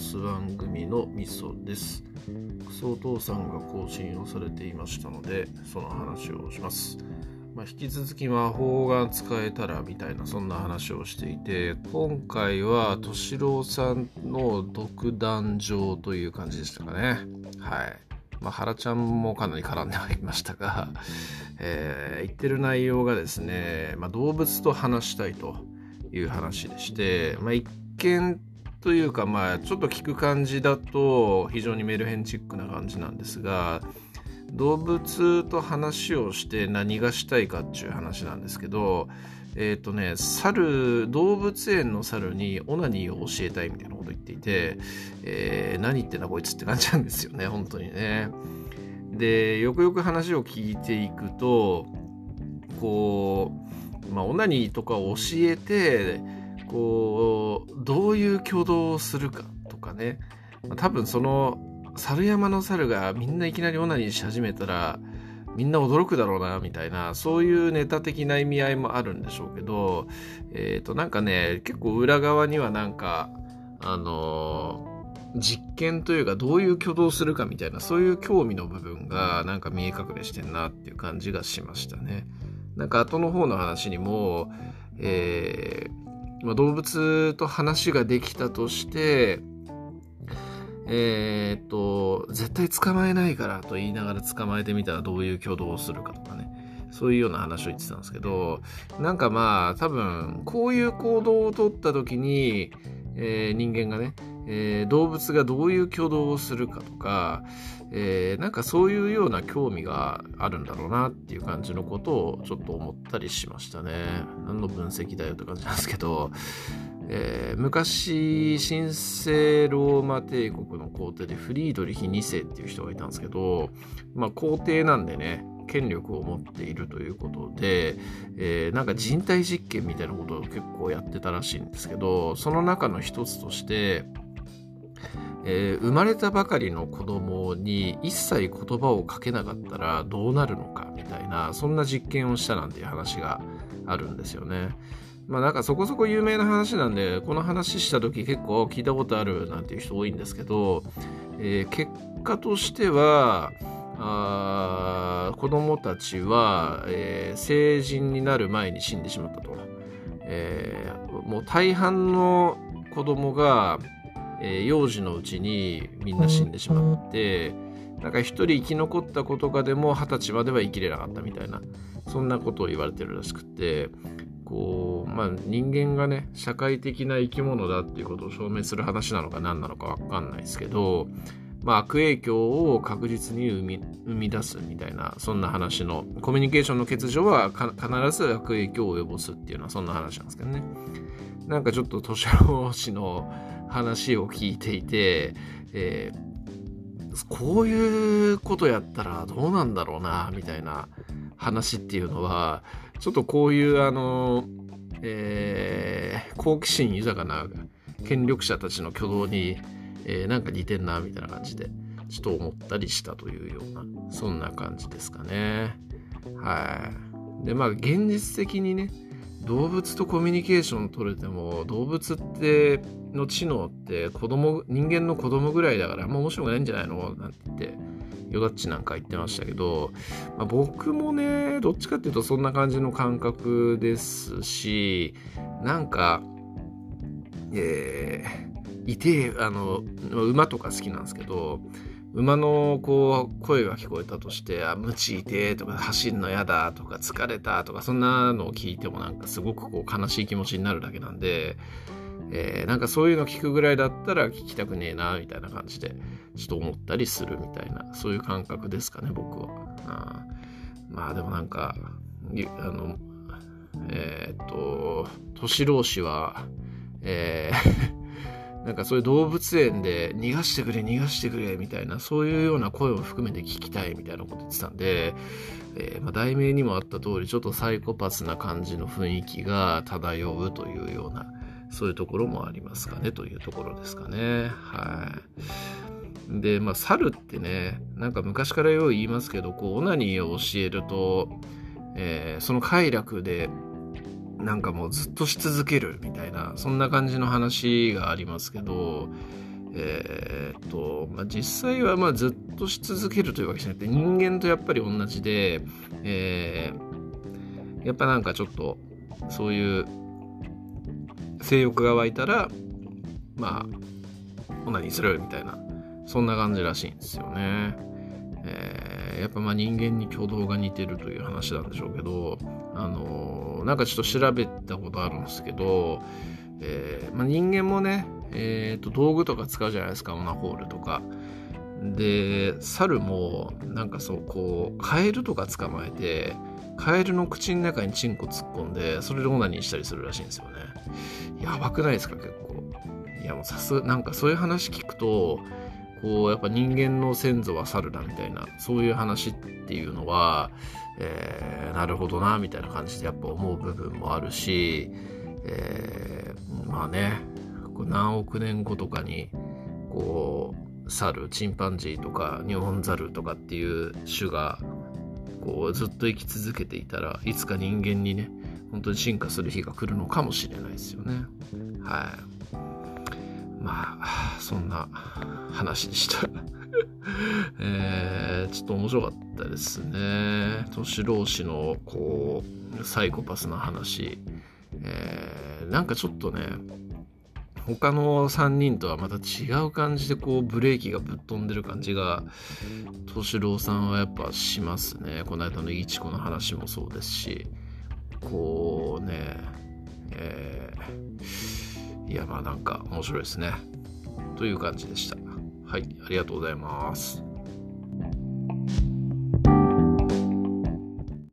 ス番組のみそです。クソお父さんが更新をされていましたのでその話をします。まあ、引き続き魔法が使えたらみたいなそんな話をしていて今回は敏郎さんの独壇場という感じでしたかね。はい。まあ、原ちゃんもかなり絡んではいましたが、えー、言ってる内容がですね、まあ、動物と話したいという話でして、まあ、一見というかまあちょっと聞く感じだと非常にメルヘンチックな感じなんですが動物と話をして何がしたいかっていう話なんですけどえっ、ー、とね猿動物園の猿にオナニーを教えたいみたいなこと言っていて、えー、何言ってんだこいつって感じなんですよね本当にね。でよくよく話を聞いていくとこうまあオナニーとかを教えてこうどういう挙動をするかとかね多分その猿山の猿がみんないきなりオナニーし始めたらみんな驚くだろうなみたいなそういうネタ的な意味合いもあるんでしょうけどえっ、ー、となんかね結構裏側にはなんかあのー、実験というかどういう挙動するかみたいなそういう興味の部分がなんか見え隠れしてんなっていう感じがしましたね。なんか後の方の話にも、えーまあ、動物と話ができたとしてえー、っと、絶対捕まえないからと言いながら捕まえてみたらどういう挙動をするかとかね。そういうような話を言ってたんですけど、なんかまあ多分こういう行動をとった時に、えー、人間がね、えー、動物がどういう挙動をするかとか、えー、なんかそういうような興味があるんだろうなっていう感じのことをちょっと思ったりしましたね。何の分析だよって感じなんですけど、えー、昔神聖ローマ帝国の皇帝でフリードリヒ2世っていう人がいたんですけど、まあ、皇帝なんでね権力を持っているということで、えー、なんか人体実験みたいなことを結構やってたらしいんですけどその中の一つとして、えー、生まれたばかりの子供に一切言葉をかけなかったらどうなるのかみたいなそんな実験をしたなんていう話があるんですよね。まあなんかそこそこ有名な話なんで、この話した時結構聞いたことあるなんていう人多いんですけど、えー、結果としては、あ子供たちは、えー、成人になる前に死んでしまったと。えー、もう大半の子供が、えー、幼児のうちにみんな死んでしまって、なんか一人生き残った子とかでも二十歳までは生きれなかったみたいな、そんなことを言われてるらしくて、こう、まあ、人間がね社会的な生き物だっていうことを証明する話なのか何なのか分かんないですけど、まあ、悪影響を確実に生み生み出すみたいなそんな話のコミュニケーションの欠如は必ず悪影響を及ぼすっていうのはそんな話なんですけどね。なんかちょっと年老氏の話を聞いていて、えー、こういうことやったらどうなんだろうなみたいな話っていうのはちょっとこういうあの、えー、好奇心豊かな権力者たちの挙動に、えー、なんか似てんなみたいな感じでちょっと思ったりしたというようなそんな感じですかね。はい。でまあ現実的にね動物とコミュニケーション取れても動物っての知能って子供人間の子供ぐらいだからあんま面白くないんじゃないの？なんて言ってヨダッチなんか言ってましたけど、まあ、僕もね、どっちかっていうとそんな感じの感覚ですし、なんか、えー、いて、あの、馬とか好きなんですけど、馬のこう声が聞こえたとして「あ無知いて」とか「走んのやだ」とか「疲れた」とかそんなのを聞いてもなんかすごくこう悲しい気持ちになるだけなんでえー、なんかそういうの聞くぐらいだったら聞きたくねえなみたいな感じでちょっと思ったりするみたいなそういう感覚ですかね僕は。あまあでもなんかあのえー、っと年老氏はえーなんかそういう動物園で逃がしてくれ逃がしてくれみたいなそういうような声を含めて聞きたいみたいなこと言ってたんで、えー、まあ、題名にもあった通りちょっとサイコパスな感じの雰囲気が漂うというようなそういうところもありますかねというところですかね。はい。で、まあ、猿ってね、なんか昔からよう言いますけど、こう、オナニーを教えると、えー、その快楽で、なんかもうずっとし続けるみたいな、そんな感じの話がありますけど、えー、っと、まあ、実際はまあずっとし続けるというわけじゃなくて人間とやっぱり同じで、えー、やっぱなんかちょっとそういう性欲が湧いたらまあオナニーするみたいなそんな感じらしいんですよね。やっぱまあ人間に挙動が似てるという話なんでしょうけど、あのー、なんかちょっと調べたことあるんですけど、えーまあ、人間もね、えーと、道具とか使うじゃないですかオナホールとか。で猿もなんかそうこうカエルとか捕まえてカエルの口の中にチンコ突っ込んでそれでオナニーしたりするらしいんですよね。やばくないですか結構。いやもうさすなんかそういう話聞くとこうやっぱ人間の先祖は猿だみたいなそういう話っていうのは、えー、なるほどなみたいな感じでやっぱ思う部分もあるし、えー、まあね何億年後とかにこう猿チンパンジーとかニホンザルとかっていう種がこうずっと生き続けていたらいつか人間にね本当に進化する日が来るのかもしれないですよね。はい。まあそんな話でした。えー、ちょっと面白かったですね。都市老子のこうサイコパスな話、えー、なんかちょっとね他の3人とはまた違う感じでこうブレーキがぶっ飛んでる感じが敏郎さんはやっぱしますね。この間のいちこの話もそうですしこういやまあなんか面白いですね。という感じでした。はいありがとうございます。